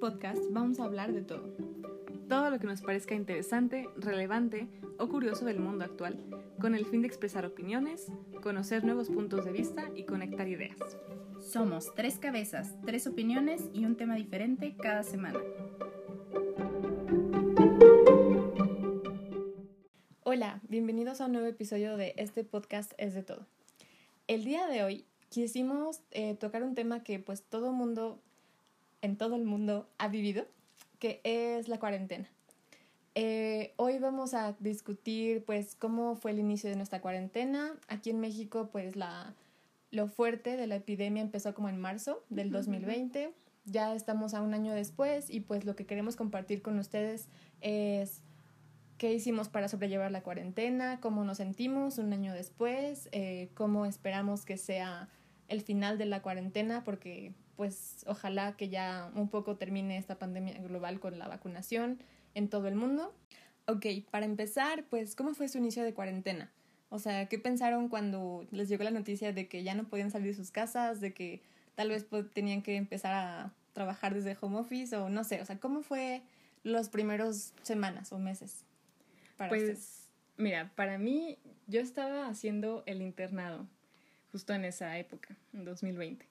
podcast vamos a hablar de todo. Todo lo que nos parezca interesante, relevante o curioso del mundo actual, con el fin de expresar opiniones, conocer nuevos puntos de vista y conectar ideas. Somos tres cabezas, tres opiniones y un tema diferente cada semana. Hola, bienvenidos a un nuevo episodio de este podcast Es de todo. El día de hoy quisimos eh, tocar un tema que pues todo mundo en todo el mundo ha vivido, que es la cuarentena. Eh, hoy vamos a discutir pues cómo fue el inicio de nuestra cuarentena. Aquí en México pues la, lo fuerte de la epidemia empezó como en marzo del 2020. Ya estamos a un año después y pues lo que queremos compartir con ustedes es qué hicimos para sobrellevar la cuarentena, cómo nos sentimos un año después, eh, cómo esperamos que sea el final de la cuarentena, porque pues ojalá que ya un poco termine esta pandemia global con la vacunación en todo el mundo. Ok, para empezar, pues, ¿cómo fue su inicio de cuarentena? O sea, ¿qué pensaron cuando les llegó la noticia de que ya no podían salir de sus casas, de que tal vez tenían que empezar a trabajar desde home office o no sé? O sea, ¿cómo fue los primeros semanas o meses? Para pues, mira, para mí yo estaba haciendo el internado justo en esa época, en 2020.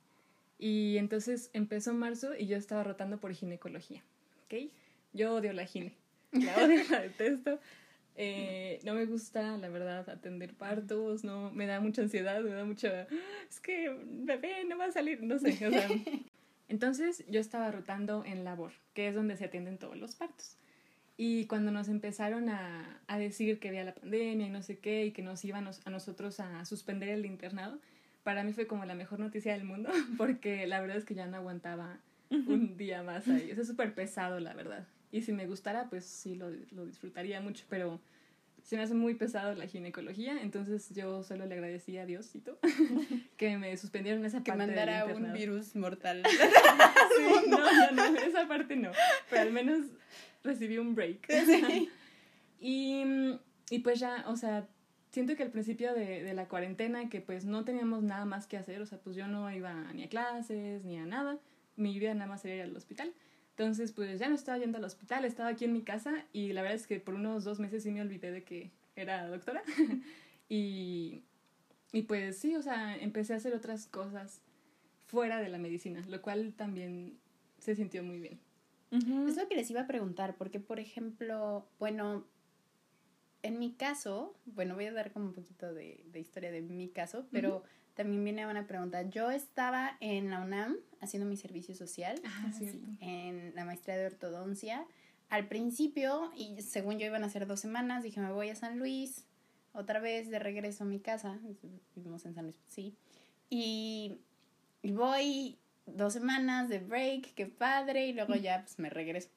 Y entonces empezó marzo y yo estaba rotando por ginecología, ¿ok? Yo odio la gine, la odio, la detesto. Eh, no me gusta, la verdad, atender partos, no, me da mucha ansiedad, me da mucha, es que bebé no va a salir, no sé, o sea. Entonces yo estaba rotando en labor, que es donde se atienden todos los partos. Y cuando nos empezaron a, a decir que había la pandemia y no sé qué, y que nos iban a nosotros a suspender el internado, para mí fue como la mejor noticia del mundo, porque la verdad es que ya no aguantaba un día más ahí. Es súper pesado, la verdad. Y si me gustara, pues sí, lo, lo disfrutaría mucho, pero se me hace muy pesado la ginecología, entonces yo solo le agradecí a Diosito que me suspendieron esa parte. Que mandara un virus mortal. sí, no, no, no, esa parte no, pero al menos recibí un break. y, y pues ya, o sea, siento que al principio de, de, la cuarentena, que pues no teníamos nada más que hacer, o sea, pues yo no iba ni a clases ni a nada, mi vida nada más era ir al hospital. Entonces, pues ya no estaba yendo al hospital, estaba aquí en mi casa y la verdad es que por unos dos meses sí me olvidé de que era doctora. y, y pues sí, o sea, empecé a hacer otras cosas fuera de la medicina, lo cual también se sintió muy bien. Es lo que les iba a preguntar, porque por ejemplo, bueno, en mi caso, bueno, voy a dar como un poquito de, de historia de mi caso, pero también viene una pregunta. Yo estaba en la UNAM haciendo mi servicio social, ah, en la maestría de ortodoncia. Al principio, y según yo iban a ser dos semanas, dije, me voy a San Luis, otra vez de regreso a mi casa, vivimos en San Luis, sí. Y, y voy dos semanas de break, qué padre, y luego ya pues me regreso.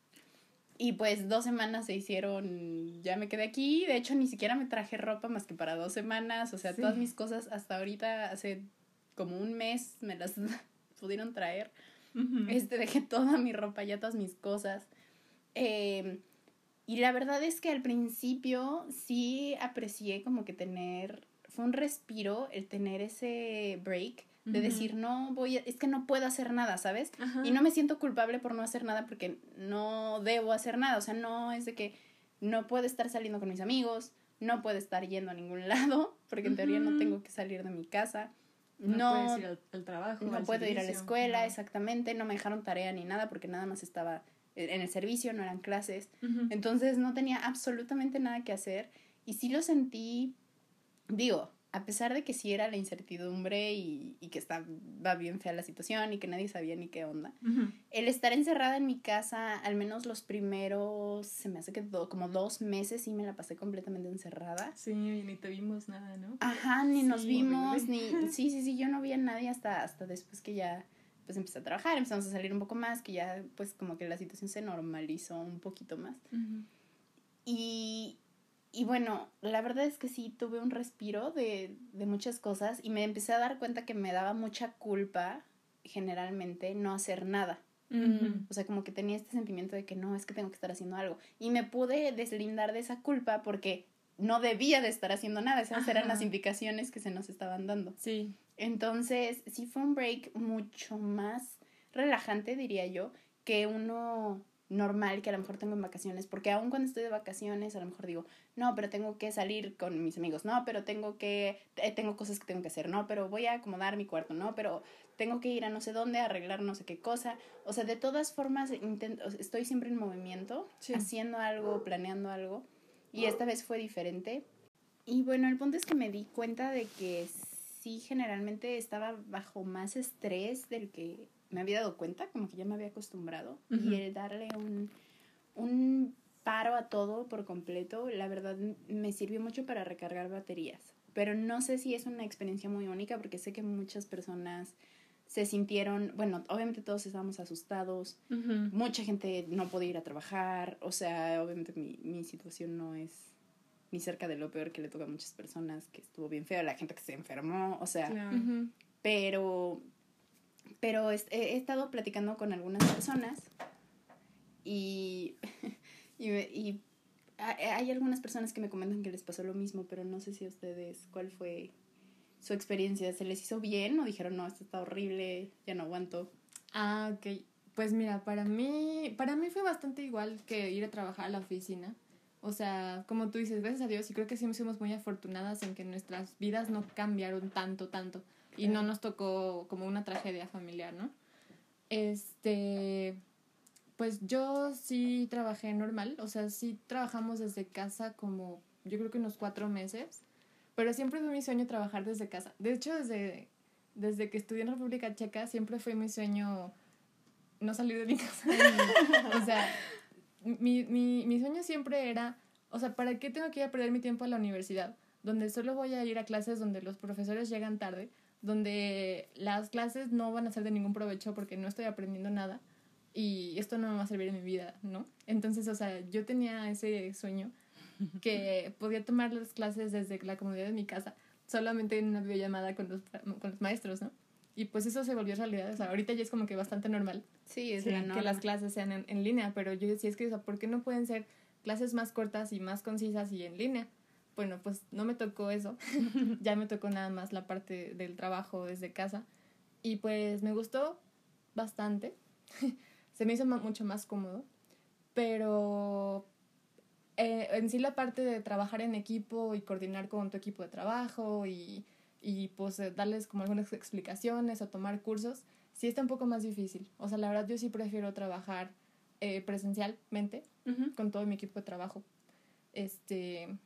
Y pues dos semanas se hicieron, ya me quedé aquí, de hecho ni siquiera me traje ropa más que para dos semanas, o sea, todas mis cosas hasta ahorita, hace como un mes me las pudieron traer. Este, dejé toda mi ropa, ya todas mis cosas. Em, y la verdad es que al principio sí aprecié como que tener, fue un respiro el tener ese break de decir, no voy, a, es que no puedo hacer nada, ¿sabes? Y no me siento culpable por no hacer nada porque no debo hacer nada, o sea, no es de que no puedo estar saliendo con mis amigos, no puedo estar yendo a ningún lado, porque en teoría no tengo que salir de mi casa. No, puedes ir al, trabajo. No puedo ir a la escuela, exactamente, no me dejaron tarea ni nada porque nada más estaba en el servicio, no eran clases. Entonces no tenía absolutamente nada que hacer y sí lo sentí, digo, a pesar de que sí era la incertidumbre y, y que estaba bien fea la situación y que nadie sabía ni qué onda, el estar encerrada en mi casa, al menos los primeros, se me hace que como dos meses sí me la pasé completamente encerrada. Sí, ni te vimos nada, ¿no? Ajá, ni nos vimos, ni... Sí, sí, sí, yo no vi a nadie hasta, hasta después que ya pues empecé a trabajar, empezamos a salir un poco más, que ya pues como que la situación se normalizó un poquito más. Y, y bueno, la verdad es que sí tuve un respiro de, de muchas cosas y me empecé a dar cuenta que me daba mucha culpa generalmente no hacer nada. O sea, como que tenía este sentimiento de que no, es que tengo que estar haciendo algo. Y me pude deslindar de esa culpa porque no debía de estar haciendo nada. Esas eran las implicaciones que se nos estaban dando. Sí. Entonces, sí fue un break mucho más relajante, diría yo, que uno normal que a lo mejor tengo en vacaciones, porque aun cuando estoy de vacaciones, a lo mejor digo, no, pero tengo que salir con mis amigos, no, pero tengo que, eh, tengo cosas que tengo que hacer, no, pero voy a acomodar mi cuarto, no, pero tengo que ir a no sé dónde, a arreglar no sé qué cosa, o sea, de todas formas, intento, estoy siempre en movimiento, haciendo algo, planeando algo, y esta vez fue diferente. Y bueno, el punto es que me di cuenta de que sí, generalmente estaba bajo más estrés del que me había dado cuenta, como que ya me había acostumbrado. Y el darle un, un paro a todo por completo, la verdad me sirvió mucho para recargar baterías. Pero no sé si es una experiencia muy única porque sé que muchas personas se sintieron, bueno, obviamente todos estábamos asustados, mucha gente no podía ir a trabajar, o sea, obviamente mi, mi situación no es ni cerca de lo peor que le toca a muchas personas, que estuvo bien feo, la gente que se enfermó, o sea, pero pero he, estado platicando con algunas personas y, y, hay algunas personas que me comentan que les pasó lo mismo, pero no sé si a ustedes, ¿cuál fue su experiencia? ¿Se les hizo bien o dijeron, no, esto está horrible, ya no aguanto? Ah, ok. Pues mira, para mí, para mí fue bastante igual que ir a trabajar a la oficina. O sea, como tú dices, gracias a Dios, y creo que sí fuimos muy afortunadas en que nuestras vidas no cambiaron tanto, tanto y no nos tocó como una tragedia familiar, ¿no? Este, pues yo sí trabajé normal, o sea, sí trabajamos desde casa como yo creo que unos cuatro meses, pero siempre fue mi sueño trabajar desde casa. De hecho, desde, desde que estudié en República Checa, siempre fue mi sueño no salir de mi casa. o sea, mi, mi, mi sueño siempre era, o sea, ¿para qué tengo que ir a perder mi tiempo a la universidad? Donde solo voy a ir a clases donde los profesores llegan tarde donde las clases no van a ser de ningún provecho porque no estoy aprendiendo nada y esto no me va a servir en mi vida, ¿no? Entonces, o sea, yo tenía ese sueño que podía tomar las clases desde la comunidad de mi casa, solamente en una videollamada con los, con los maestros, ¿no? Y pues eso se volvió realidad, o sea, ahorita ya es como que bastante normal. Sí, es que las clases sean en, en, línea, pero yo decía, es que, o sea, ¿por qué no pueden ser clases más cortas y más concisas y en línea? Bueno, pues no me tocó eso, ya me tocó nada más la parte del trabajo desde casa. Y pues me gustó bastante, se me hizo mucho más cómodo, pero eh, en sí la parte de trabajar en equipo y coordinar con tu equipo de trabajo y, y pues eh, darles como algunas explicaciones o tomar cursos, sí está un poco más difícil. O sea, la verdad yo sí prefiero trabajar eh, presencialmente con todo mi equipo de trabajo. Este,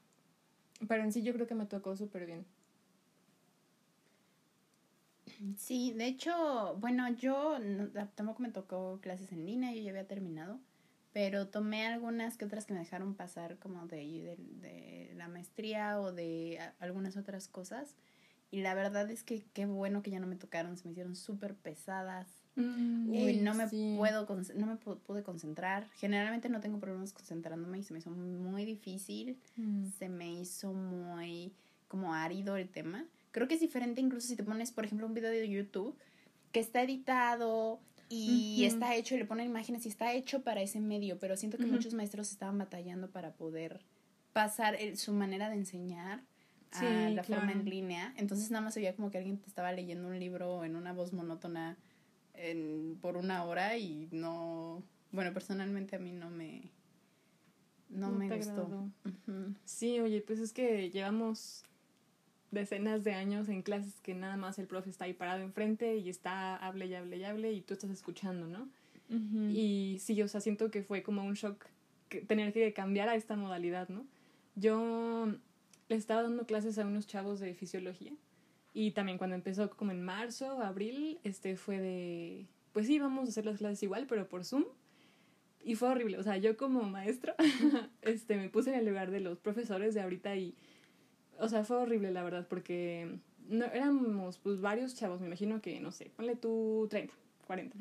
pero en sí yo creo que me tocó súper bien. Sí, de hecho, bueno, yo tampoco me tocó clases en línea, yo ya había terminado, pero tomé algunas que otras que me dejaron pasar como de, de, de la maestría o de algunas otras cosas. Y la verdad es que qué bueno que ya no me tocaron, se me hicieron súper pesadas. Mm, y no me puedo no me pude concentrar. Generalmente no tengo problemas concentrándome y se me hizo muy difícil. Mm. Se me hizo muy como árido el tema. Creo que es diferente incluso si te pones, por ejemplo, un video de YouTube que está editado y está hecho y le ponen imágenes y está hecho para ese medio, pero siento que muchos maestros estaban batallando para poder pasar su manera de enseñar a la forma en línea. Entonces nada más se veía como que alguien te estaba leyendo un libro en una voz monótona en, por una hora y no, bueno, personalmente a mí no me, no, me gustó. Sí, oye, pues es que llevamos decenas de años en clases que nada más el profe está ahí parado enfrente y está hable y hable y hable y tú estás escuchando, ¿no? Y sí, o sea, siento que fue como un shock que, tener que cambiar a esta modalidad, ¿no? Yo le estaba dando clases a unos chavos de fisiología y también cuando empezó como en marzo, abril, este fue de, pues sí, vamos a hacer las clases igual, pero por Zoom. Y fue horrible, o sea, yo como maestro, este, me puse en el lugar de los profesores de ahorita y, o sea, fue horrible la verdad, porque no, éramos pues varios chavos, me imagino que, no sé, ponle tú 30, 40.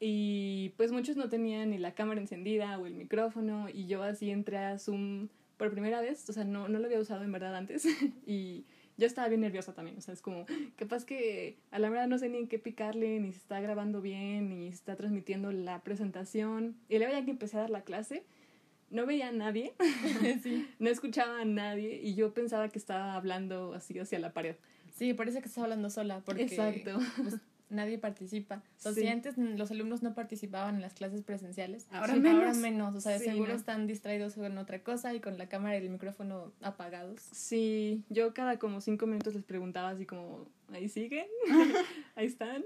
Y pues muchos no tenían ni la cámara encendida o el micrófono y yo así entré a Zoom por primera vez, o sea, no, no lo había usado en verdad antes y yo estaba bien nerviosa también, o sea, es como, capaz que a la verdad no sé ni en qué picarle, ni si está grabando bien, ni si está transmitiendo la presentación. Y luego ya que empecé a dar la clase, no veía a nadie, no escuchaba a nadie y yo pensaba que estaba hablando así hacia la pared. Sí, parece que estaba hablando sola, porque... Exacto. Pues, nadie participa. O sea, Sí. si antes los alumnos no participaban en las clases presenciales, Ahora sí, menos. ahora menos. O sea, de Sí, seguro no. están distraídos con otra cosa y con la cámara y el micrófono apagados. Sí, yo cada como cinco minutos les preguntaba así como, ¿ahí siguen? ¿Ahí están?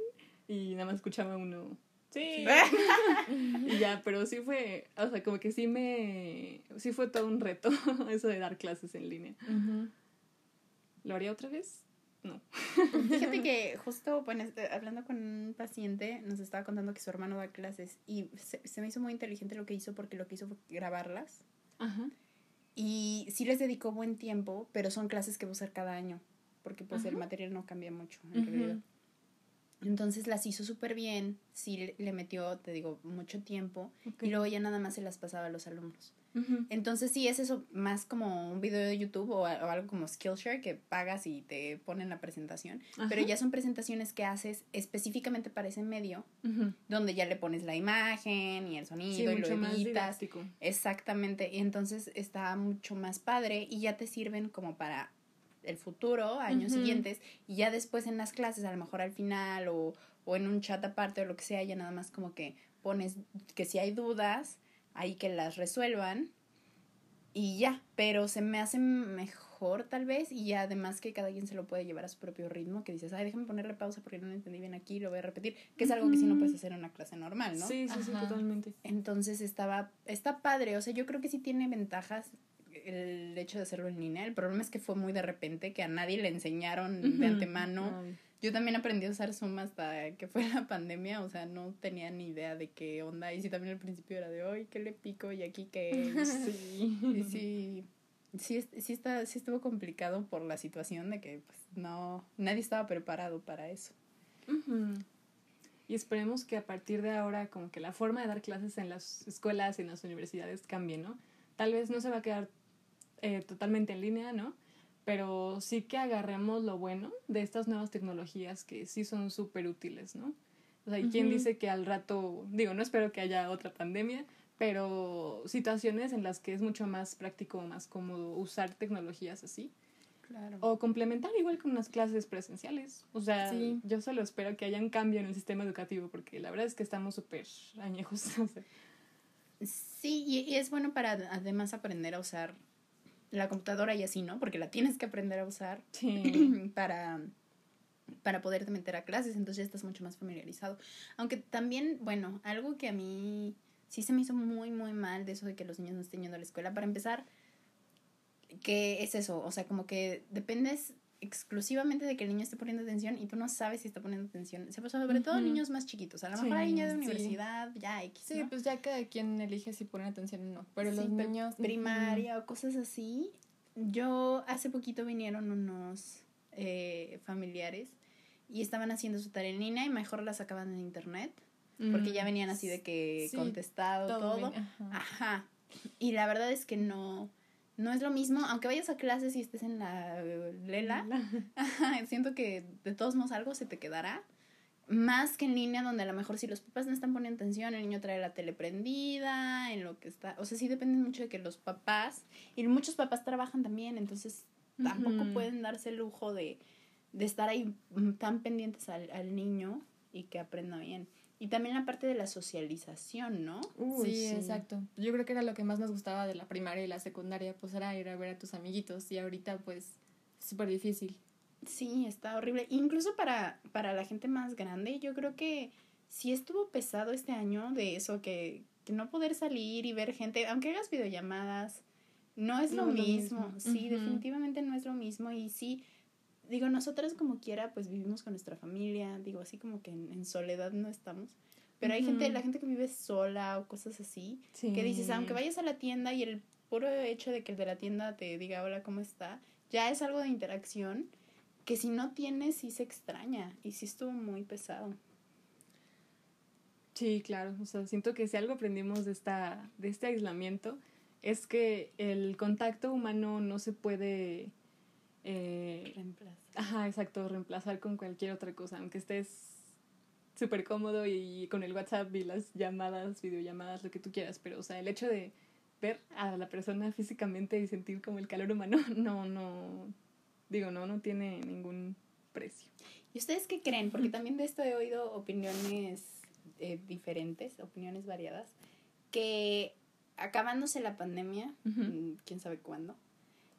Y nada más escuchaba uno, sí. y ya, pero sí fue, o sea, como que sí me, sí fue todo un reto eso de dar clases en línea. Ujú. ¿Lo haría otra vez? No. Fíjate que justo, bueno, este, hablando con un paciente, nos estaba contando que su hermano da clases y se, se me hizo muy inteligente lo que hizo porque lo que hizo fue grabarlas Ajá. y sí les dedicó buen tiempo, pero son clases que va a usar cada año porque pues el material no cambia mucho en realidad. Entonces las hizo súper bien, sí le- metió, te digo, mucho tiempo y luego ya nada más se las pasaba a los alumnos. Entonces sí es eso más como un video de YouTube o, o algo como Skillshare que pagas y te ponen la presentación, pero ya son presentaciones que haces específicamente para ese medio, donde ya le pones la imagen y el sonido Sí, y lo mucho editas. Exactamente, y entonces está mucho más padre y ya te sirven como para el futuro, años siguientes, y ya después en las clases, a lo mejor al final o, o en un chat aparte o lo que sea, ya nada más como que pones que si hay dudas, ahí que las resuelvan y ya, pero se me hace mejor tal vez y además que cada quien se lo puede llevar a su propio ritmo, que dices, ay, déjame ponerle pausa porque no lo entendí bien aquí, lo voy a repetir, que es algo que sí no puedes hacer en una clase normal, ¿no? Sí, sí, sí, totalmente. Entonces estaba, está padre, o sea, yo creo que sí tiene ventajas el hecho de hacerlo en línea. El problema es que fue muy de repente, que a nadie le enseñaron de antemano. Ay. Yo también aprendí a usar Zoom hasta que fue la pandemia, o sea, no tenía ni idea de qué onda. Y sí, también al principio era de, hoy ¿qué le pico? Y aquí que... Sí. Y sí, sí, es- sí, está, sí estuvo complicado por la situación de que pues, no, nadie estaba preparado para eso. Y esperemos que a partir de ahora como que la forma de dar clases en las escuelas y en las universidades cambie, ¿no? Tal vez no se va a quedar eh, totalmente en línea, ¿no? Pero sí que agarremos lo bueno de estas nuevas tecnologías que sí son súper útiles, ¿no? O sea, ¿y quién Ujú. dice que al rato, digo, no espero que haya otra pandemia, pero situaciones en las que es mucho más práctico, más cómodo usar tecnologías así. Claro. O complementar igual con unas clases presenciales. O sea, Sí. yo solo espero que haya un cambio en el sistema educativo porque la verdad es que estamos súper añejos. o. Sí, y, y es bueno para además aprender a usar la computadora y así, ¿no? Porque la tienes que aprender a usar sí. para, para poderte meter a clases, entonces ya estás mucho más familiarizado. Aunque también, bueno, algo que a mí sí se me hizo muy, muy mal de eso de que los niños no estén yendo a la escuela. Para empezar, que es eso, o sea, como que dependes exclusivamente de que el niño esté poniendo atención y tú no sabes si está poniendo atención. Se pasa sobre todo Ujú. niños más chiquitos. A lo Sí, mejor hay niños de sí. universidad, ya X. Sí, ¿no? pues ya cada quien elige si pone atención o no. Pero Sí, los niños. primaria o cosas así. Yo hace poquito vinieron unos eh, familiares y estaban haciendo su tarea en línea y mejor la sacaban en internet porque ya venían así de que Sí, contestado todo. todo. Ajá. Y la verdad es que no no es lo mismo, aunque vayas a clases y estés en la lela, siento que de todos modos algo se te quedará. Más que en línea, donde a lo mejor si los papás no están poniendo atención, el niño trae la tele prendida, en lo que está. O sea, sí depende mucho de que los papás, y muchos papás trabajan también, entonces tampoco pueden darse el lujo de, de estar ahí mm, tan pendientes al, al niño y que aprenda bien. Y también la parte de la socialización, ¿no? Uy, sí, exacto. Yo creo que era lo que más nos gustaba de la primaria y la secundaria, pues era ir a ver a tus amiguitos y ahorita pues es súper difícil. Sí, está horrible. Incluso para, para la gente más grande, yo creo que sí estuvo pesado este año de eso, que, que no poder salir y ver gente, aunque hagas videollamadas, no es lo No es lo mismo. mismo. Sí, definitivamente no es lo mismo. Y sí, digo, nosotras como quiera, pues vivimos con nuestra familia, digo, así como que en, en soledad no estamos. Pero hay gente, Ujú. la gente que vive sola o cosas así, Sí. que dices, aunque vayas a la tienda y el puro hecho de que el de la tienda te diga hola, ¿cómo está? Ya es algo de interacción que si no tienes sí se extraña y sí estuvo muy pesado. Sí, claro. O sea, siento que si algo aprendimos de, esta, de este aislamiento es que el contacto humano no se puede... eh, Reemplazo. Ajá, exacto, reemplazar con cualquier otra cosa, aunque estés súper cómodo y con el WhatsApp y las llamadas, videollamadas, lo que tú quieras, pero o sea, el hecho de ver a la persona físicamente y sentir como el calor humano, no, no, digo, no, no tiene ningún precio. ¿Y ustedes qué creen? Porque también de esto he oído opiniones eh, diferentes, opiniones variadas, que acabándose la pandemia, mm, quién sabe cuándo,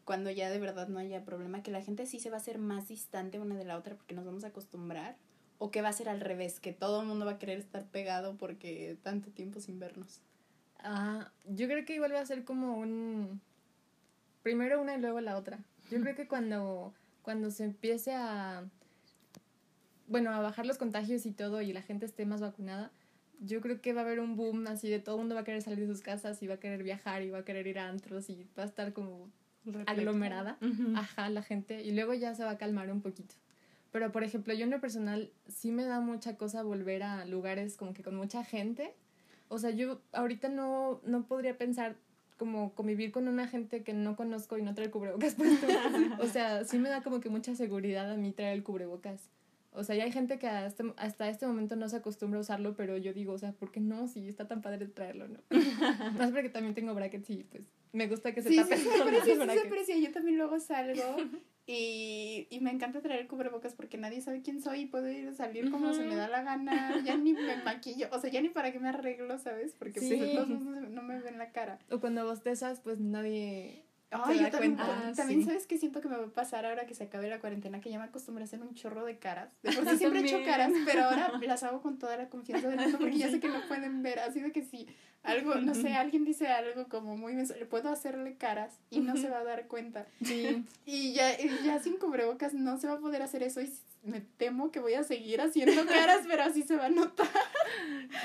cuando ya de verdad no haya problema, que la gente sí se va a hacer más distante una de la otra porque nos vamos a acostumbrar, o que va a ser al revés, que todo el mundo va a querer estar pegado porque tanto tiempo sin vernos. Ah, yo creo que igual va a ser como un... Primero una y luego la otra. Yo creo que cuando, cuando se empiece a... Bueno, a bajar los contagios y todo y la gente esté más vacunada, yo creo que va a haber un boom así de todo el mundo va a querer salir de sus casas y va a querer viajar y va a querer ir a antros y va a estar como aglomerada. Ajá, la gente. Y luego ya se va a calmar un poquito. Pero, por ejemplo, yo en lo personal sí me da mucha cosa volver a lugares como que con mucha gente. O sea, yo ahorita no, no podría pensar como convivir con una gente que no conozco y no trae el cubrebocas puesto. o sea, sí me da como que mucha seguridad a mí traer el cubrebocas. O sea, ya hay gente que hasta, hasta este momento no se acostumbra a usarlo, pero yo digo, o sea, ¿por qué no? Si está tan padre traerlo, ¿no? Más porque también tengo brackets y pues me gusta que se Sí, sí, tapen sí, se aprecia, sí se aprecia. Yo también luego salgo y, y me encanta traer cubrebocas porque nadie sabe quién soy y puedo ir a salir como se me da la gana. Ya ni me maquillo, o sea, ya ni para qué me arreglo, ¿sabes? Porque Sí. pues, todos no, no me ven la cara. O cuando bostezas, pues nadie... Ay, yo también. Ah, también sí. sabes que siento que me va a pasar ahora que se acabe la cuarentena, que ya me acostumbré a hacer un chorro de caras. De por sí siempre he hecho caras, pero ahora las hago con toda la confianza del mundo porque ya sé que no pueden ver. Así de que si algo, no sé, alguien dice algo como muy le puedo hacerle caras y no se va a dar cuenta. Sí. Y ya, y ya sin cubrebocas no se va a poder hacer eso y me temo que voy a seguir haciendo caras, pero así se va a notar.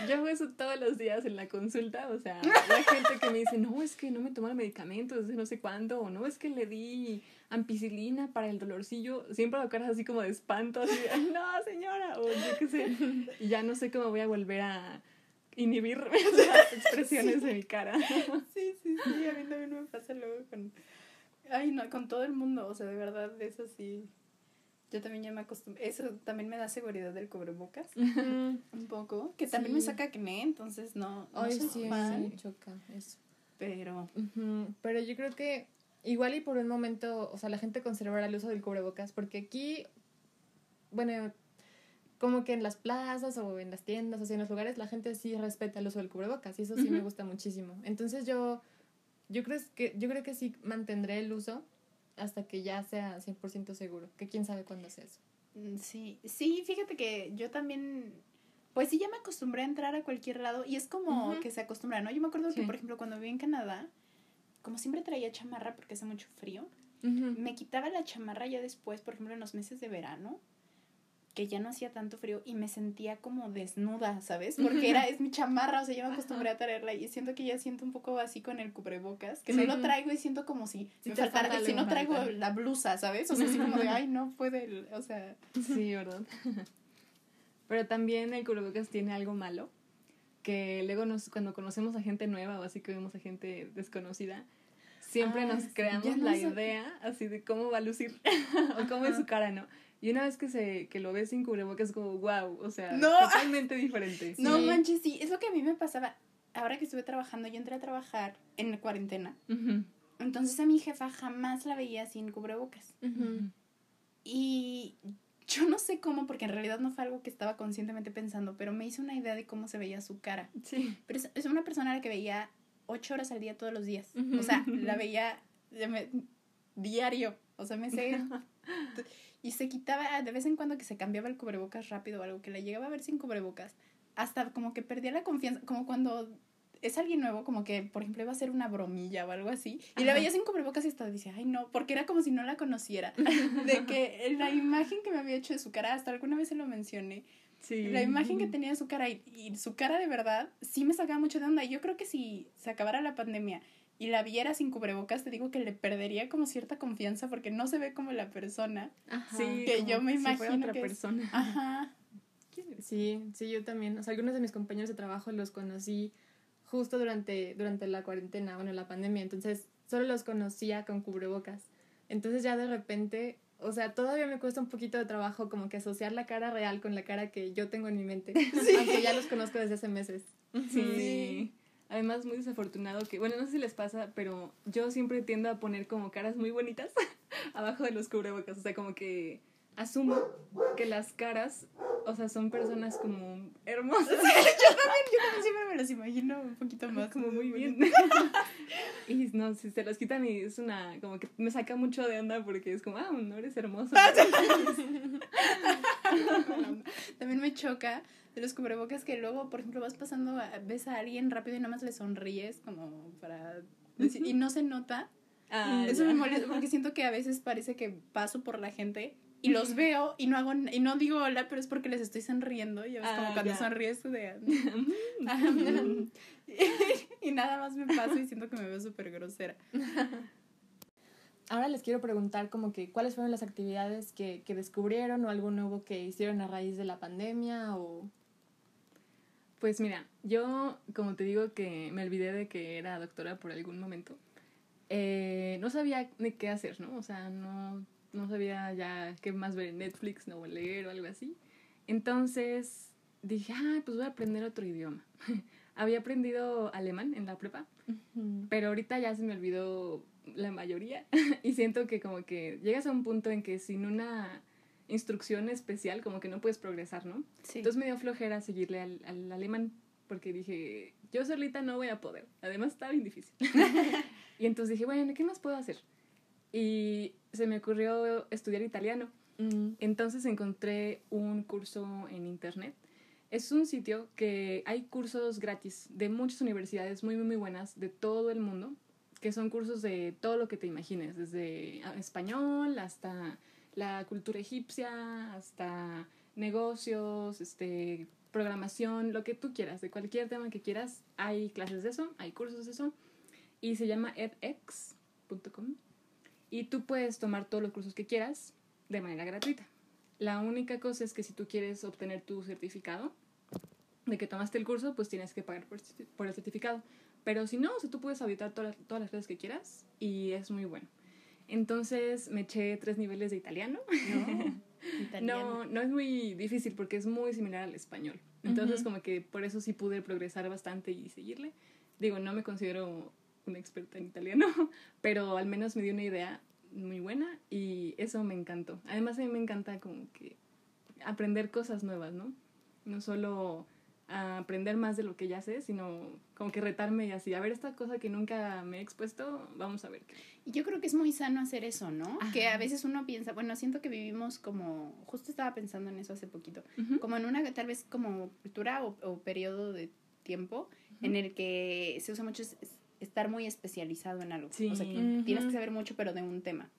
Yo hago eso todos los días en la consulta, o sea, la gente que me dice, no, es que no me tomaron medicamentos desde no sé cuándo, o no, es que le di ampicilina para el dolorcillo, siempre hago caras así como de espanto, así de, "Ay, no, señora, o yo qué sé, y ya no sé cómo voy a volver a inhibir las expresiones de mi cara. Sí, sí, sí, a mí también me pasa luego con... Ay, no, con todo el mundo, o sea, de verdad, eso sí. Yo también ya me acostumbré. Eso también me da seguridad del cubrebocas, un poco. Que también me saca acné, entonces no, no Ay, sí, fan, sí, choca eso. pero... Pero yo creo que igual y por un momento, o sea, la gente conservará el uso del cubrebocas, porque aquí, bueno, como que en las plazas o en las tiendas o así en los lugares, la gente sí respeta el uso del cubrebocas y eso sí me gusta muchísimo. Entonces yo, yo creo que, yo creo que sí mantendré el uso hasta que ya sea 100% seguro, que quién sabe cuándo sea eso. Mm, Sí, sí, fíjate que yo también, pues sí, ya me acostumbré a entrar a cualquier lado y es como que se acostumbra, ¿no? Yo me acuerdo que, por ejemplo, cuando viví en Canadá, como siempre traía chamarra porque hace mucho frío, me quitaba la chamarra ya después, por ejemplo, en los meses de verano, que ya no hacía tanto frío y me sentía como desnuda, ¿sabes? Porque era, es mi chamarra, o sea, yo me acostumbré a traerla y siento que ya siento un poco así con el cubrebocas, que no lo traigo y siento como si Sí me faltara, falta si no traigo falta. la blusa, ¿sabes? O sea, así como de, ay, no puede, o sea... Sí, ¿verdad? Pero también el cubrebocas tiene algo malo, que luego nos, cuando conocemos a gente nueva o así que vemos a gente desconocida, siempre Ah, nos creamos no la sé. idea así de cómo va a lucir o cómo es su cara, ¿no? Y una vez que se que lo ves sin cubrebocas es como wow, o sea, No. totalmente diferente. No Sí. manches, sí, es lo que a mí me pasaba. Ahora que estuve trabajando, yo entré a trabajar en la cuarentena. Entonces a mi jefa jamás la veía sin cubrebocas. Y yo no sé cómo, porque en realidad no fue algo que estaba conscientemente pensando, pero me hice una idea de cómo se veía su cara. Sí. Pero es, es una persona a la que veía ocho horas al día todos los días. O sea, la veía me- diario. O sea, me sé... Y se quitaba de vez en cuando que se cambiaba el cubrebocas rápido o algo, que la llegaba a ver sin cubrebocas. Hasta como que perdía la confianza, como cuando es alguien nuevo, como que, por ejemplo, iba a hacer una bromilla o algo así, y la veía sin cubrebocas y hasta decía, ay no, porque era como si no la conociera. De que la imagen que me había hecho de su cara, hasta alguna vez se lo mencioné, Sí. la imagen que tenía de su cara y, y su cara de verdad sí me sacaba mucho de onda. Y yo creo que si se acabara la pandemia y la viera sin cubrebocas, te digo que le perdería como cierta confianza porque no se ve como la persona. Ajá. Sí, que como yo me si fuera imagino otra que es- persona. Ajá. Sí, sí, yo también. O sea, algunos de mis compañeros de trabajo los conocí justo durante, durante la cuarentena, bueno, la pandemia. Entonces, solo los conocía con cubrebocas. Entonces, ya de repente, o sea, todavía me cuesta un poquito de trabajo como que asociar la cara real con la cara que yo tengo en mi mente. Aunque ya los conozco desde hace meses. Sí. Sí. Además, muy desafortunado que, bueno, no sé si les pasa, pero yo siempre tiendo a poner como caras muy bonitas abajo de los cubrebocas. O sea, como que asumo que las caras, o sea, son personas como hermosas. yo también, yo también siempre me las imagino un poquito más. Como muy bien. y no, si se las quitan y es una, como que me saca mucho de onda porque es como, ah, no eres hermoso. también me choca de los cubrebocas que luego, por ejemplo, vas pasando, a- ves a alguien rápido y nada más le sonríes como para decir, y no se nota. Ah, Eso ya. me molesta porque siento que a veces parece que paso por la gente y los veo y no hago y no digo hola, pero es porque les estoy sonriendo y es Ah, como cuando ya. sonríes de y nada más me paso y siento que me veo súper grosera. Ahora les quiero preguntar como que cuáles fueron las actividades que, que descubrieron o algo nuevo que hicieron a raíz de la pandemia o... Pues mira, yo, como te digo que me olvidé de que era doctora por algún momento, eh, no sabía ni qué hacer, ¿no? O sea, no, no sabía ya qué más ver en Netflix, no leer o algo así. Entonces dije, ah, pues voy a aprender otro idioma. Había aprendido alemán en la prepa, pero ahorita ya se me olvidó la mayoría y siento que como que llegas a un punto en que sin una instrucción especial como que no puedes progresar, ¿no? Sí. Entonces me dio flojera seguirle al, al alemán porque dije, yo solita no voy a poder. Además está bien difícil. y entonces dije, bueno, ¿qué más puedo hacer? Y se me ocurrió estudiar italiano. Mm, Entonces encontré un curso en internet. Es un sitio que hay cursos gratis de muchas universidades muy, muy, muy buenas de todo el mundo, que son cursos de todo lo que te imagines, desde ah, español hasta la cultura egipcia, hasta negocios, este, programación, lo que tú quieras, de cualquier tema que quieras, hay clases de eso, hay cursos de eso, y se llama edx.com. Y tú puedes tomar todos los cursos que quieras de manera gratuita. La única cosa es que si tú quieres obtener tu certificado de que tomaste el curso, pues tienes que pagar por, el certificado. Pero si no, o tú puedes auditar todas, todas las clases que quieras y es muy bueno. Entonces me eché tres niveles de italiano. No, italiano. No, no es muy difícil porque es muy similar al español. Entonces Ujú. como que por eso sí pude progresar bastante y seguirle. Digo, no me considero una experta en italiano, pero al menos me dio una idea muy buena y eso me encantó. Además a mí me encanta como que aprender cosas nuevas, ¿no? No solo a aprender más de lo que ya sé, sino como que retarme y así, a ver esta cosa que nunca me he expuesto, vamos a ver. Y yo creo que es muy sano hacer eso, ¿no? Ajá. Que a veces uno piensa, bueno, siento que vivimos como, justo estaba pensando en eso hace poquito, Ujú. como en una tal vez como cultura o, o periodo de tiempo en el que se usa mucho es- es- estar muy especializado en algo. Sí. O sea, que tienes que saber mucho, pero de un tema.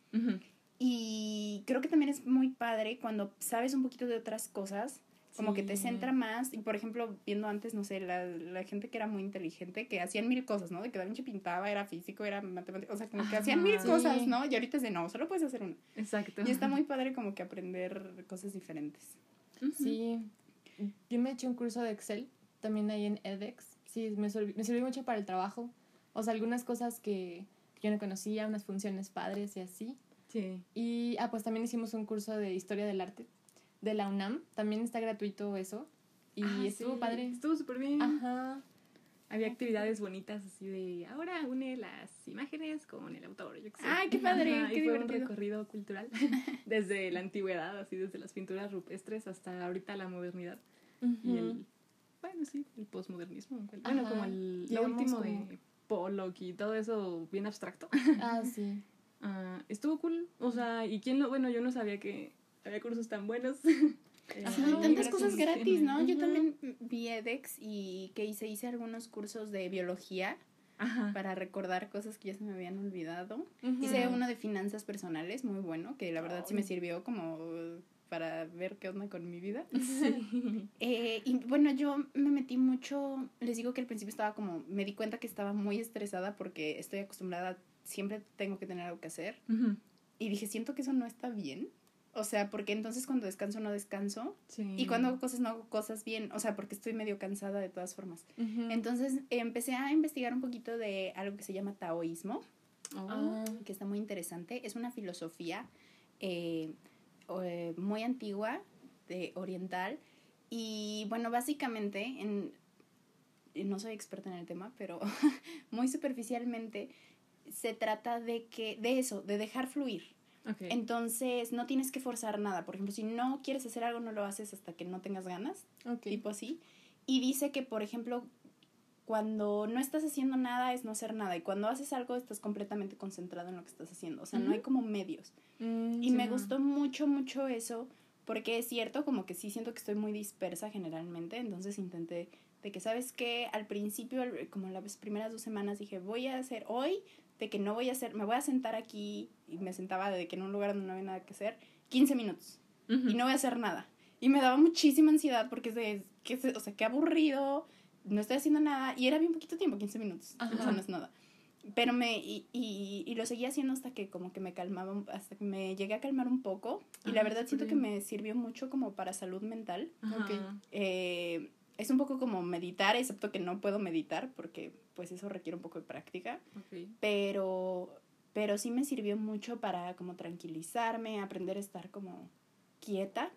Y creo que también es muy padre cuando sabes un poquito de otras cosas, como que te centra más. Y por ejemplo, viendo antes, no sé, la, la gente que era muy inteligente, que hacían mil cosas, ¿no? De que Da Vinci pintaba, era físico, era matemático, o sea, como que hacían mil cosas. ¿no? Y ahorita es de no, solo puedes hacer una. Exacto. Y está muy padre como que aprender cosas diferentes. Sí, yo me eché un curso de Excel también ahí en edX. Sí, me, sirvi- me sirvió mucho para el trabajo. O sea, algunas cosas que yo no conocía, unas funciones padres y así. Sí. Y, ah, pues también hicimos un curso de historia del arte de la UNAM. También está gratuito eso. Y Ah, estuvo sí, padre. Estuvo súper bien. Ajá. Había actividades bonitas así de ahora une las imágenes con el autor, yo qué sé. Ay, qué padre, Ajá, qué y fue un divertido. recorrido cultural desde la antigüedad, así desde las pinturas rupestres hasta ahorita la modernidad y el bueno, sí, el posmodernismo, bueno, como el lo último como- de Pollock y todo eso bien abstracto. Ah, sí. Ah, estuvo cool, o sea, y quién lo, bueno, yo no sabía que había cursos tan buenos. Eh, tantas cosas gratis, ¿no? Yo también vi edX y que hice, hice algunos cursos de biología Ajá. para recordar cosas que ya se me habían olvidado. Hice uno de finanzas personales, muy bueno, que la verdad sí me sirvió como para ver qué onda con mi vida. Sí. Eh, y bueno, yo me metí mucho, les digo que al principio estaba como, me di cuenta que estaba muy estresada porque estoy acostumbrada, siempre tengo que tener algo que hacer. Y dije, siento que eso no está bien. O sea, porque entonces cuando descanso no descanso. Sí. Y cuando hago cosas no hago cosas bien. O sea, porque estoy medio cansada de todas formas. Entonces eh, empecé a investigar un poquito de algo que se llama taoísmo, Oh. Que está muy interesante. Es una filosofía eh, eh, muy antigua, de oriental. Y bueno, básicamente, en, no soy experta en el tema, pero muy superficialmente se trata de que, de eso, de dejar fluir. Ok. Entonces, no tienes que forzar nada. Por ejemplo, si no quieres hacer algo, no lo haces hasta que no tengas ganas, Ok. tipo así. Y dice que, por ejemplo, cuando no estás haciendo nada es no hacer nada. Y cuando haces algo, estás completamente concentrado en lo que estás haciendo. O sea, no hay como medios. Mm, Y me gustó mucho, mucho eso, porque es cierto, como que sí siento que estoy muy dispersa generalmente, entonces intenté de que, ¿sabes qué? Al principio, como las primeras dos semanas, dije, voy a hacer hoy, de que no voy a hacer, me voy a sentar aquí, y me sentaba de que en un lugar donde no había nada que hacer, 15 minutos, Ujú. y no voy a hacer nada. Y me daba muchísima ansiedad, porque es de, que, o sea, qué aburrido, no estoy haciendo nada, y era bien poquito tiempo, 15 minutos, o sea, Ajá. no es nada. Pero me, y, y, y lo seguía haciendo hasta que como que me calmaba, hasta que me llegué a calmar un poco. Y la verdad siento que súper me sirvió mucho como para salud mental. Ok. Eh, es un poco como meditar, excepto que no puedo meditar porque pues eso requiere un poco de práctica. Pero, pero sí me sirvió mucho para como tranquilizarme, aprender a estar como quieta.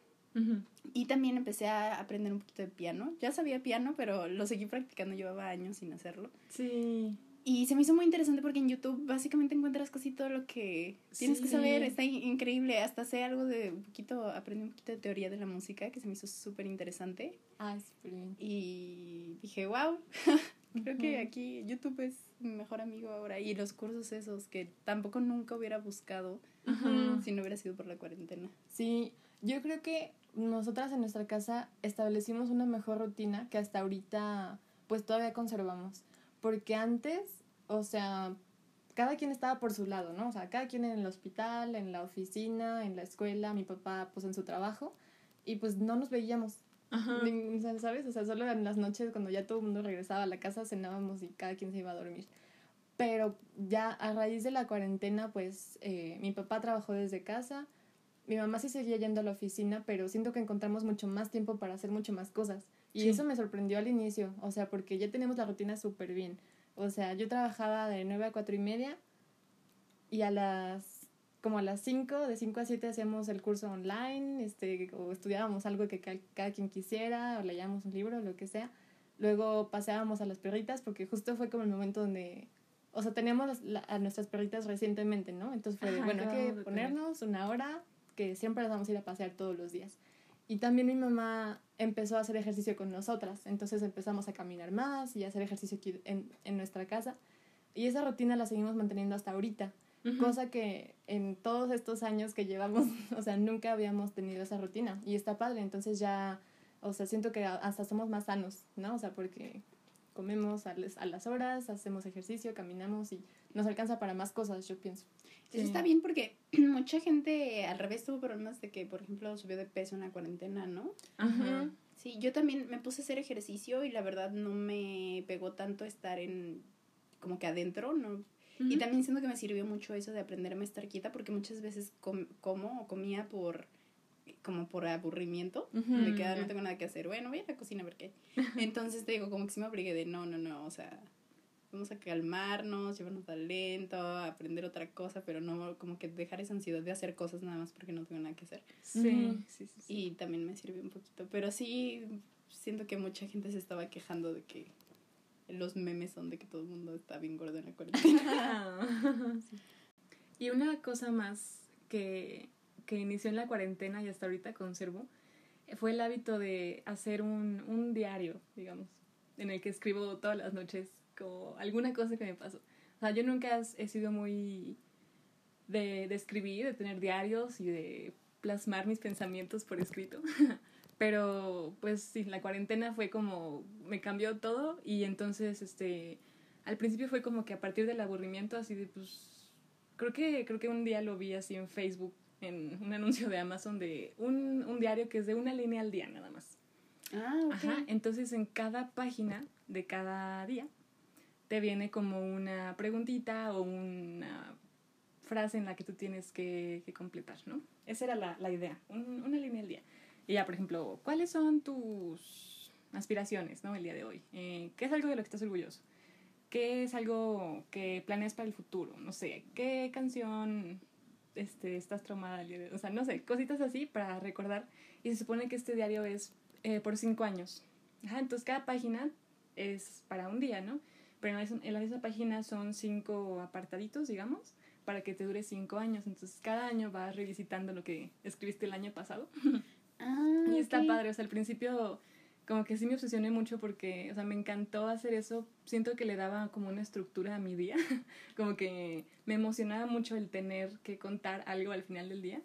Y también empecé a aprender un poquito de piano. Ya sabía piano, pero lo seguí practicando, llevaba años sin hacerlo. Sí. Y se me hizo muy interesante porque en YouTube básicamente encuentras casi todo lo que tienes que saber. Está in- increíble. Hasta sé algo de un poquito, aprendí un poquito de teoría de la música que se me hizo súper interesante. Ah, súper bien. Y dije, wow, creo que aquí YouTube es mi mejor amigo ahora. Y los cursos esos que tampoco nunca hubiera buscado si no hubiera sido por la cuarentena. Sí, yo creo que nosotras en nuestra casa establecimos una mejor rutina que hasta ahorita pues todavía conservamos. Porque antes, o sea, cada quien estaba por su lado, ¿no? O sea, cada quien en el hospital, en la oficina, en la escuela, mi papá pues en su trabajo y pues no nos veíamos. Ajá. ¿Sabes? O sea, solo en las noches cuando ya todo el mundo regresaba a la casa cenábamos y cada quien se iba a dormir. Pero ya a raíz de la cuarentena, pues eh, mi papá trabajó desde casa, mi mamá sí seguía yendo a la oficina, pero siento que encontramos mucho más tiempo para hacer mucho más cosas. Y Sí. eso me sorprendió al inicio, o sea, porque ya tenemos la rutina súper bien. O sea, yo trabajaba de 9 a 4 y media y a las, como a las 5, de 5 a 7 hacíamos el curso online, este, o estudiábamos algo que ca- cada quien quisiera, o leíamos un libro, lo que sea. Luego paseábamos a las perritas, porque justo fue como el momento donde, o sea, teníamos la- a nuestras perritas recientemente, ¿no? Entonces fue de, Ajá, bueno, hay que ponernos una hora, que siempre las vamos a ir a pasear todos los días. Y también mi mamá empezó a hacer ejercicio con nosotras, entonces empezamos a caminar más y a hacer ejercicio aquí en, en nuestra casa. Y esa rutina la seguimos manteniendo hasta ahorita, cosa que en todos estos años que llevamos, o sea, nunca habíamos tenido esa rutina. Y está padre, entonces ya, o sea, siento que hasta somos más sanos, ¿no? O sea, porque comemos a las, a las horas, hacemos ejercicio, caminamos y nos alcanza para más cosas, yo pienso. Eso Sí. está bien porque mucha gente al revés tuvo problemas de que, por ejemplo, subió de peso en la cuarentena, ¿no? Ajá. Sí, yo también me puse a hacer ejercicio y la verdad no me pegó tanto estar en como que adentro, ¿no? Y también siento que me sirvió mucho eso de aprenderme a estar quieta porque muchas veces com- como o comía por como por aburrimiento, Ujú. de que ah, no tengo nada que hacer, bueno, voy a la cocina a ver qué. hay. Entonces te digo, como que sí me obligué de no, no, no, o sea, vamos a calmarnos, llevarnos talento, aprender otra cosa, pero no como que dejar esa ansiedad de hacer cosas nada más porque no tengo nada que hacer. Sí, sí, sí, sí. Y también me sirvió un poquito. Pero sí, siento que mucha gente se estaba quejando de que los memes son de que todo el mundo está bien gordo en la cuarentena. Y una cosa más que, que inició en la cuarentena y hasta ahorita conservo eh, fue el hábito de hacer un, un diario, digamos, en el que escribo todas las noches como alguna cosa que me pasó. O sea, yo nunca he sido muy de, de escribir, de tener diarios y de plasmar mis pensamientos por escrito. Pero pues sí, la cuarentena fue como, me cambió todo y entonces, este, al principio fue como que a partir del aburrimiento, así de pues, creo que, creo que un día lo vi así en Facebook, en un anuncio de Amazon de un, un diario que es de una línea al día nada más. Ah, ok. Ajá, entonces en cada página de cada día te viene como una preguntita o una frase en la que tú tienes que, que completar, ¿no? Esa era la, la idea, un- una línea al día. Y ya, por ejemplo, ¿cuáles son tus aspiraciones, ¿no? El día de hoy. Eh, ¿Qué es algo de lo que estás orgulloso? ¿Qué es algo que planeas para el futuro? No sé, ¿qué canción este, estás traumada el día de hoy? O sea, no sé, cositas así para recordar. Y se supone que este diario es eh, por cinco años. Ajá, entonces cada página es para un día, ¿no? Pero en la, en misma página son cinco apartaditos, digamos, para que te dure cinco años. Entonces cada año vas revisitando lo que escribiste el año pasado. Ah, y está padre, o sea, al principio como que sí me obsesioné mucho porque, o sea, me encantó hacer eso. Siento que le daba como una estructura a mi día, como que me emocionaba mucho el tener que contar algo al final del día.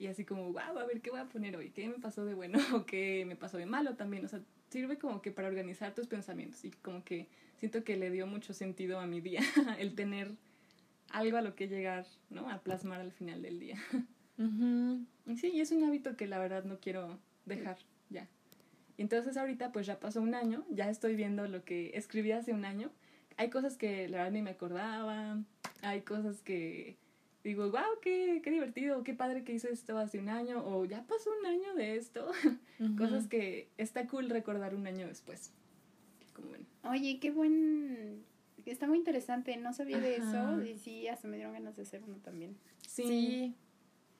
Y así como, wow, a ver qué voy a poner hoy, qué me pasó de bueno o qué me pasó de malo también. O sea, sirve como que para organizar tus pensamientos y como que siento que le dio mucho sentido a mi día el tener algo a lo que llegar, ¿no? A plasmar al final del día. Y sí, y es un hábito que la verdad no quiero dejar ya. Y entonces ahorita pues ya pasó un año, ya estoy viendo lo que escribí hace un año. Hay cosas que la verdad ni me acordaba, hay cosas que digo, wow, qué, qué divertido, qué padre que hice esto hace un año, o ya pasó un año de esto. Cosas que está cool recordar un año después. Oye, qué buen... Está muy interesante, no sabía de eso y sí, hasta me dieron ganas de hacer uno también. Sí,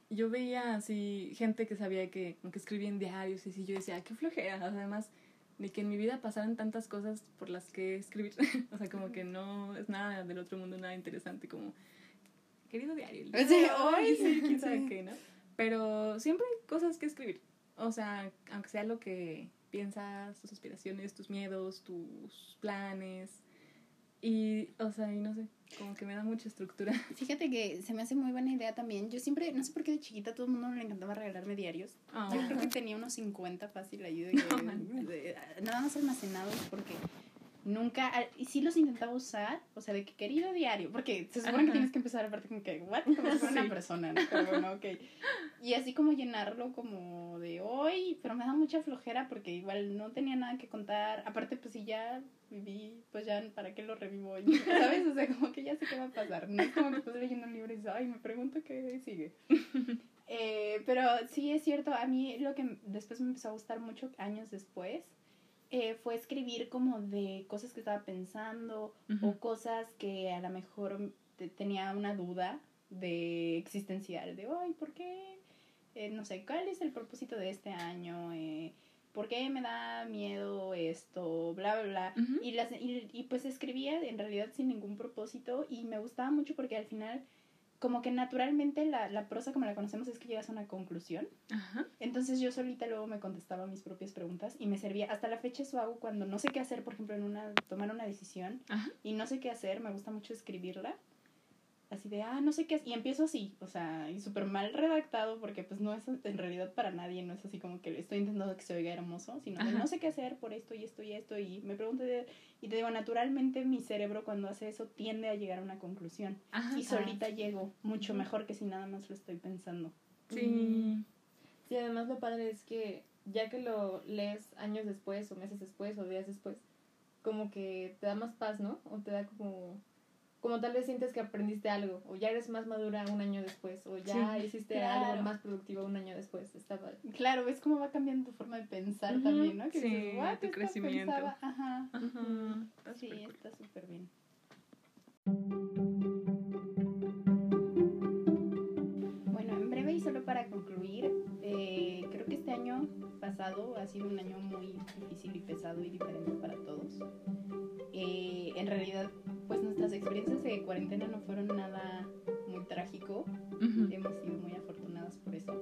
yo veía así gente que sabía que, que escribía en diarios y así, yo decía, qué flojera. Además, ni que en mi vida pasaran tantas cosas por las que escribir. o sea, como que no es nada del otro mundo, nada interesante, como, querido diario. Sí, de hoy, sí, quién sí. sabe qué, ¿no? Pero siempre hay cosas que escribir. O sea, aunque sea lo que piensas, tus aspiraciones, tus miedos, tus planes. Y, o sea, y no sé, como que me da mucha estructura. Fíjate que se me hace muy buena idea también. Yo siempre, no sé por qué de chiquita a todo el mundo le encantaba regalarme diarios. Ah. Yo creo que tenía unos 50 fácil ahí de, de- de- nada más almacenados porque nunca, ah, y sí los intentaba usar, o sea, de que querido diario, porque se supone que Ajá. tienes que empezar aparte como que, what, como Sí. una persona, ¿no? Pero bueno, ok. Y así como llenarlo como de hoy, pero me da mucha flojera porque igual no tenía nada que contar, aparte pues si ya viví, pues ya, ¿para qué lo revivo hoy? ¿Sabes? O sea, como que ya sé qué va a pasar, no es como que estás leyendo un libro y dices, ay, me pregunto qué sigue. Eh, pero sí es cierto, a mí lo que después me empezó a gustar mucho años después eh, fue escribir como de cosas que estaba pensando o cosas que a lo mejor te- tenía una duda de existencial, de, ay, ¿por qué? Eh, no sé, ¿cuál es el propósito de este año? Eh, ¿Por qué me da miedo esto? Bla, bla, bla. Y, las, y, y pues escribía en realidad sin ningún propósito y me gustaba mucho porque al final como que naturalmente la, la prosa como la conocemos es que llegas a una conclusión. Ajá. Entonces yo solita luego me contestaba mis propias preguntas y me servía. Hasta la fecha eso hago cuando no sé qué hacer, por ejemplo, en una tomar una decisión Ajá. y no sé qué hacer, me gusta mucho escribirla. Así de, ah, no sé qué hacer. Y empiezo así, o sea, y súper mal redactado porque pues no es en realidad para nadie, no es así como que estoy intentando que se oiga hermoso, sino de Ajá. no sé qué hacer por esto y esto y esto. Y me pregunto, de- y te digo, naturalmente mi cerebro cuando hace eso tiende a llegar a una conclusión. Ajá. Y solita llego mucho mejor que si nada más lo estoy pensando. Sí. Sí, además lo padre es que ya que lo lees años después o meses después o días después, como que te da más paz, ¿no? O te da como como tal vez sientes que aprendiste algo o ya eres más madura un año después o ya Sí, hiciste claro. algo más productivo un año después. Está padre. Claro, ves cómo va cambiando tu forma de pensar también, ¿no? Que sí, dices, "What, tu esto crecimiento". pensaba". Ajá. Ajá. Está Sí, cool. está súper bien. Bueno, en breve y solo para concluir, eh, creo que este año pasado ha sido un año muy difícil y pesado y diferente para todos. Eh, en realidad, pues nuestras experiencias de cuarentena no fueron nada muy trágico. Ujú. Hemos sido muy afortunadas por eso.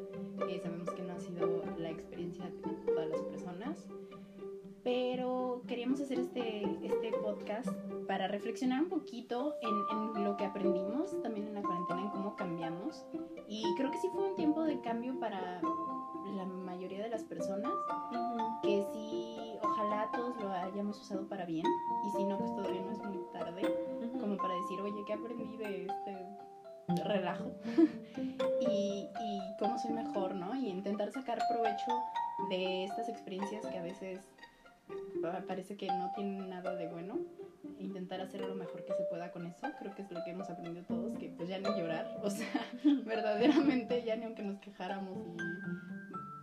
Eh, sabemos que no ha sido la experiencia de todas las personas. Pero queríamos hacer este, este podcast para reflexionar un poquito en, en lo que aprendimos también en la cuarentena, en cómo cambiamos. Y creo que sí fue un tiempo de cambio para la mayoría de las personas, que sí, ojalá todos lo hayamos usado para bien. Y si no, pues todavía no es muy tarde como para decir, oye, ¿qué aprendí de este relajo? y, y cómo soy mejor, ¿no? Y intentar sacar provecho de estas experiencias que a veces parece que no tienen nada de bueno. Intentar hacer lo mejor que se pueda con eso. Creo que es lo que hemos aprendido todos, que pues ya ni llorar. O sea, verdaderamente ya ni aunque nos quejáramos y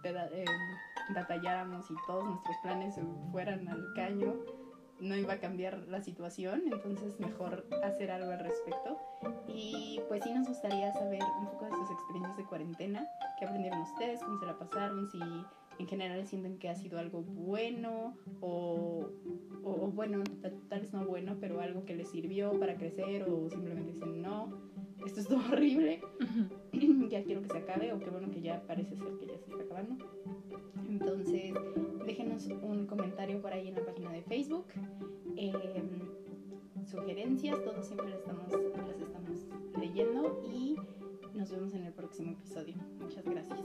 eh, batalláramos y todos nuestros planes fueran al caño, no iba a cambiar la situación, entonces mejor hacer algo al respecto. Y pues sí nos gustaría saber un poco de sus experiencias de cuarentena, qué aprendieron ustedes, cómo se la pasaron, si en general sienten que ha sido algo bueno o, o, o bueno, tal vez no bueno, pero algo que les sirvió para crecer o simplemente dicen, no, esto es todo horrible, ya quiero que se acabe o qué bueno que ya parece ser que ya se está acabando. Entonces, déjenos un comentario por ahí en la página de Facebook. Eh, sugerencias, todos siempre las estamos, las estamos leyendo y nos vemos en el próximo episodio. Muchas gracias.